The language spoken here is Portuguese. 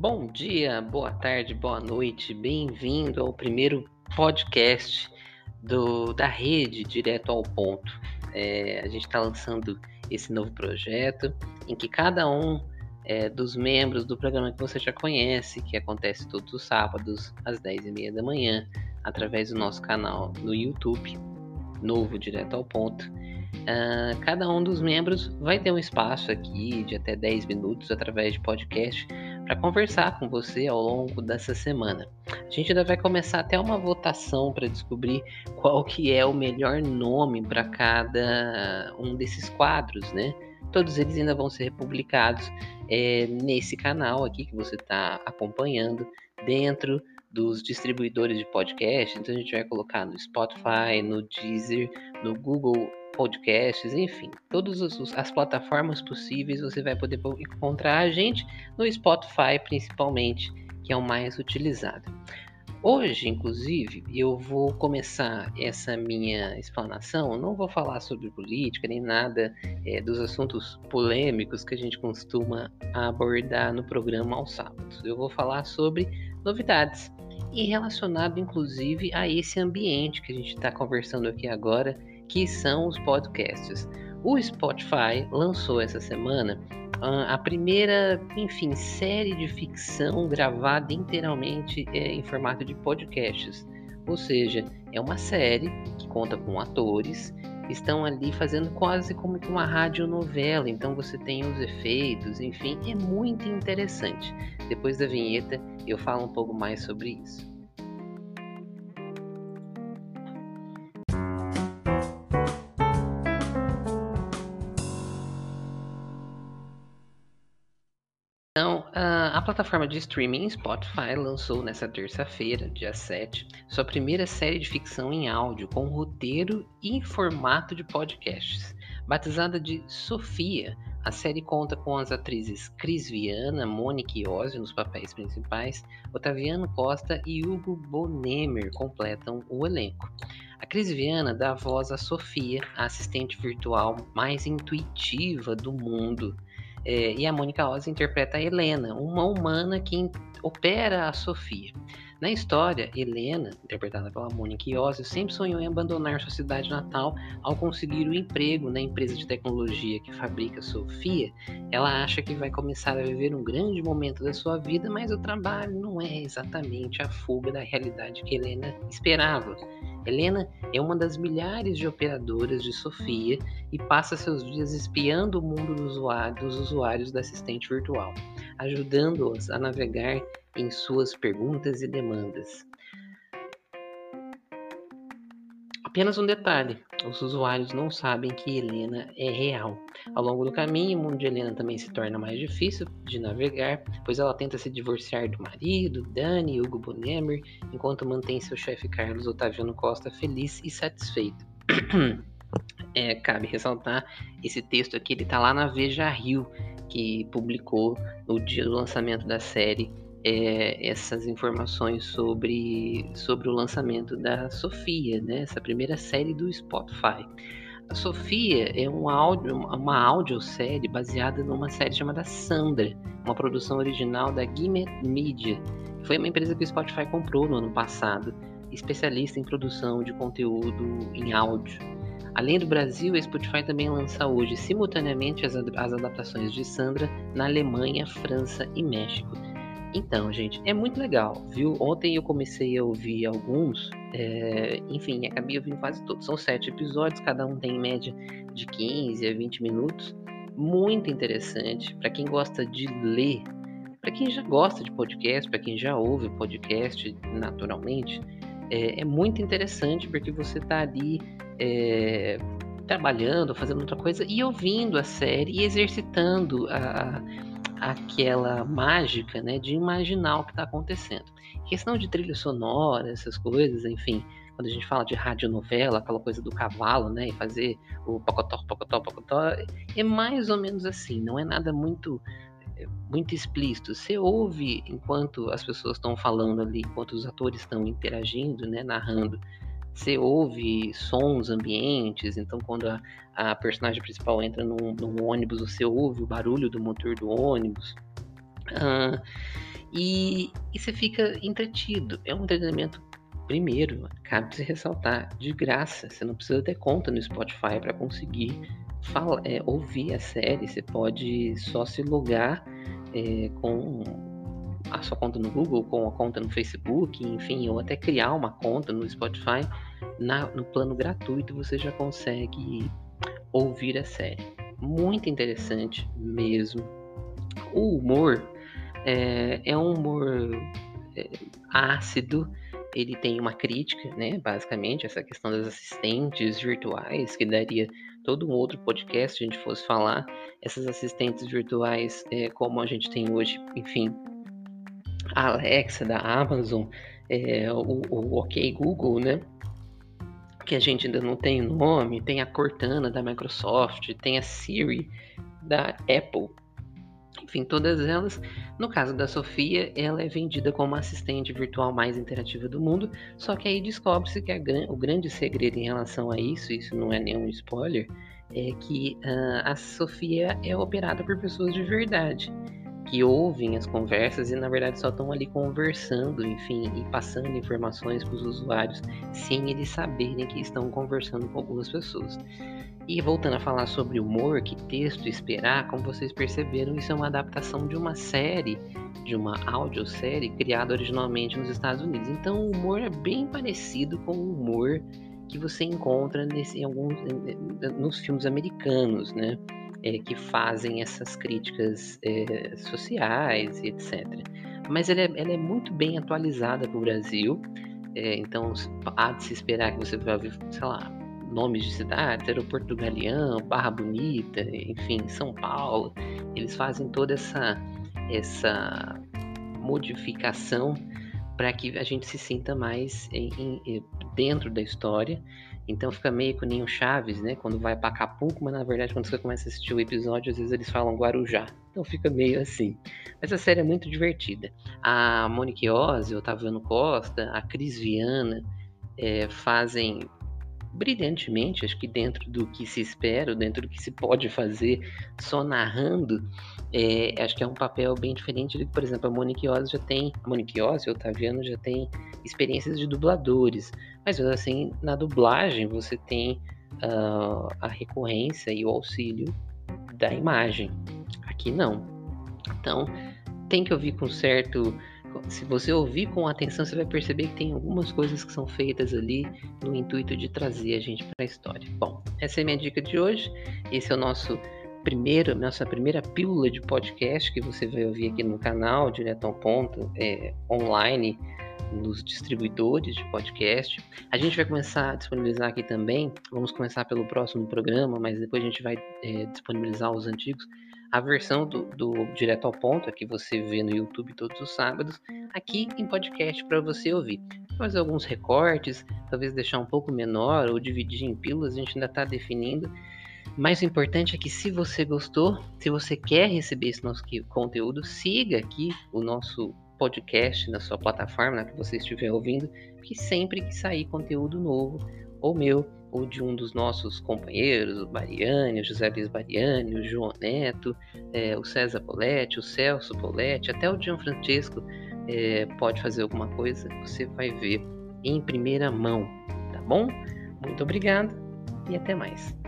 Bom dia, boa tarde, boa noite, bem-vindo ao primeiro podcast do, da rede Direto ao Ponto. É, a gente está lançando esse novo projeto em que cada um é, dos membros do programa que você já conhece, que acontece todos os sábados às 10h30 da manhã, através do nosso canal no YouTube, novo Direto ao Ponto. Uh, cada um dos membros vai ter um espaço aqui de até 10 minutos através de podcast para conversar com você ao longo dessa semana. A gente ainda vai começar até uma votação para descobrir qual que é o melhor nome para cada um desses quadros, né? Todos eles ainda vão ser republicados é, nesse canal aqui que você está acompanhando dentro dos distribuidores de podcast. Então a gente vai colocar no Spotify, no Deezer, no Google podcasts, enfim, todas as plataformas possíveis você vai poder encontrar a gente no Spotify, principalmente, que é o mais utilizado. Hoje, inclusive, eu vou começar essa minha explanação. Não vou falar sobre política nem nada é, dos assuntos polêmicos que a gente costuma abordar no programa aos sábados. Eu vou falar sobre novidades e relacionado, inclusive, a esse ambiente que a gente está conversando aqui agora, que são os podcasts. O Spotify lançou essa semana a primeira, enfim, série de ficção gravada inteiramente é, em formato de podcasts. Ou seja, é uma série que conta com atores, estão ali fazendo quase como uma radionovela, então você tem os efeitos, enfim, é muito interessante. Depois da vinheta eu falo um pouco mais sobre isso. A plataforma de streaming Spotify lançou nesta terça-feira, dia 7, sua primeira série de ficção em áudio com roteiro e formato de podcasts. Batizada de Sofia, a série conta com as atrizes Cris Viana, Mônica Iose nos papéis principais, Otaviano Costa e Hugo Bonemer completam o elenco. A Cris Viana dá voz a Sofia, a assistente virtual mais intuitiva do mundo é, e a Mônica Oz interpreta a Helena, uma humana que opera a Sofia. Na história, Helena, interpretada pela Mônica Iose, sempre sonhou em abandonar sua cidade natal ao conseguir o um emprego na empresa de tecnologia que fabrica Sofia. Ela acha que vai começar a viver um grande momento da sua vida, mas o trabalho não é exatamente a fuga da realidade que Helena esperava. Helena é uma das milhares de operadoras de Sofia e passa seus dias espiando o mundo dos usuários da assistente virtual, ajudando-os a navegar em suas perguntas e demandas. Apenas um detalhe: os usuários não sabem que Helena é real. Ao longo do caminho, o mundo de Helena também se torna mais difícil de navegar, pois ela tenta se divorciar do marido, Dani Hugo Bonemer, enquanto mantém seu chefe Carlos Otaviano Costa feliz e satisfeito. é, cabe ressaltar, esse texto aqui ele tá lá na Veja Rio, que publicou no dia do lançamento da série é, essas informações sobre, sobre o lançamento da Sofia, né? essa primeira série do Spotify. A Sofia é um áudio, uma audiosérie baseada numa série chamada Sandra, uma produção original da Gimmet Media. Foi uma empresa que o Spotify comprou no ano passado, especialista em produção de conteúdo em áudio. Além do Brasil, a Spotify também lança hoje simultaneamente as, as adaptações de Sandra na Alemanha, França e México. Então, gente, é muito legal, viu? Ontem eu comecei a ouvir alguns, é, enfim, acabei ouvindo quase todos. São sete episódios, cada um tem em média de 15 a 20 minutos. Muito interessante para quem gosta de ler, para quem já gosta de podcast, para quem já ouve podcast naturalmente. É, é muito interessante porque você está ali é, trabalhando, fazendo outra coisa e ouvindo a série e exercitando a aquela mágica, né, de imaginar o que está acontecendo. Questão de trilha sonora, essas coisas, enfim, quando a gente fala de radionovela, aquela coisa do cavalo, né, e fazer o pocotó, pocotó, pocotó, é mais ou menos assim, não é nada muito é, muito explícito. Você ouve enquanto as pessoas estão falando ali, enquanto os atores estão interagindo, né, narrando você ouve sons ambientes, então quando a, a personagem principal entra num, num, ônibus, você ouve o barulho do motor do ônibus. Ah, E, e você fica entretido. É um entretenimento, primeiro, cabe se ressaltar, de graça. Você não precisa ter conta no Spotify para conseguir fala, é, ouvir a série. Você pode só se logar é, com a sua conta no Google, com a conta no Facebook, enfim, ou até criar uma conta no Spotify. Na, no plano gratuito você já consegue ouvir a série. Muito interessante mesmo. O humor é, é um humor é, ácido, ele tem uma crítica, né? Basicamente, essa questão das assistentes virtuais, que daria todo um outro podcast se a gente fosse falar. Essas assistentes virtuais, é, como a gente tem hoje, enfim, a Alexa da Amazon, é, o, o OK Google, né? Que a gente ainda não tem nome, tem a Cortana da Microsoft, tem a Siri da Apple. Enfim, todas elas. No caso da Sofia, ela é vendida como a assistente virtual mais interativa do mundo. Só que aí descobre-se que a, o grande segredo em relação a isso, isso não é nenhum spoiler, é que uh, a Sofia é operada por pessoas de verdade que ouvem as conversas e na verdade só estão ali conversando, enfim, e passando informações para os usuários sem eles saberem que estão conversando com algumas pessoas. E voltando a falar sobre humor, que texto esperar, como vocês perceberam, isso é uma adaptação de uma série, de uma audiosérie criada originalmente nos Estados Unidos. Então o humor é bem parecido com o humor que você encontra nesse, em alguns, nos filmes americanos, né? É, que fazem essas críticas é, sociais e etc. Mas ela é, ela é, muito bem atualizada para o Brasil, é, então há de se esperar que você vai ouvir, sei lá, nomes de cidades, Aeroporto do Galeão, Barra Bonita, enfim, São Paulo. Eles fazem toda essa, essa modificação para que a gente se sinta mais em, em, dentro da história então fica meio que o Chaves, né? Quando vai para Acapulco, mas na verdade quando você começa a assistir o episódio, às vezes eles falam Guarujá. Então fica meio assim. Mas a série é muito divertida. A Monique Ozzy, Otaviano Costa, a Cris Viana é, fazem brilhantemente, acho que dentro do que se espera, dentro do que se pode fazer, só narrando, é, acho que é um papel bem diferente do que, por exemplo, a Monique Ozzy já tem, a Monique Ozzy, o Otaviano já tem experiências de dubladores, mas assim, na dublagem você tem uh, a recorrência e o auxílio da imagem, aqui não. Então, tem que ouvir com certo se você ouvir com atenção, você vai perceber que tem algumas coisas que são feitas ali no intuito de trazer a gente para a história. Bom, essa é a minha dica de hoje. Esse é o nosso primeiro, nossa primeira pílula de podcast que você vai ouvir aqui no canal, direto ao ponto, é, online, nos distribuidores de podcast. A gente vai começar a disponibilizar aqui também. Vamos começar pelo próximo programa, mas depois a gente vai é, disponibilizar os antigos a versão do, do, Direto ao Ponto, que você vê no YouTube todos os sábados, aqui em podcast para você ouvir. Fazer alguns recortes, talvez deixar um pouco menor ou dividir em pílulas, a gente ainda está definindo. Mais importante é que se você gostou, se você quer receber esse nosso conteúdo, siga aqui o nosso podcast na sua plataforma, na que você estiver ouvindo, que sempre que sair conteúdo novo, ou meu, ou de um dos nossos companheiros, o Bariani, o José Luiz Bariani, o João Neto, é, o César Poletti, o Celso Poletti, até o Gianfrancesco é, pode fazer alguma coisa, você vai ver em primeira mão, tá bom? Muito obrigado e até mais.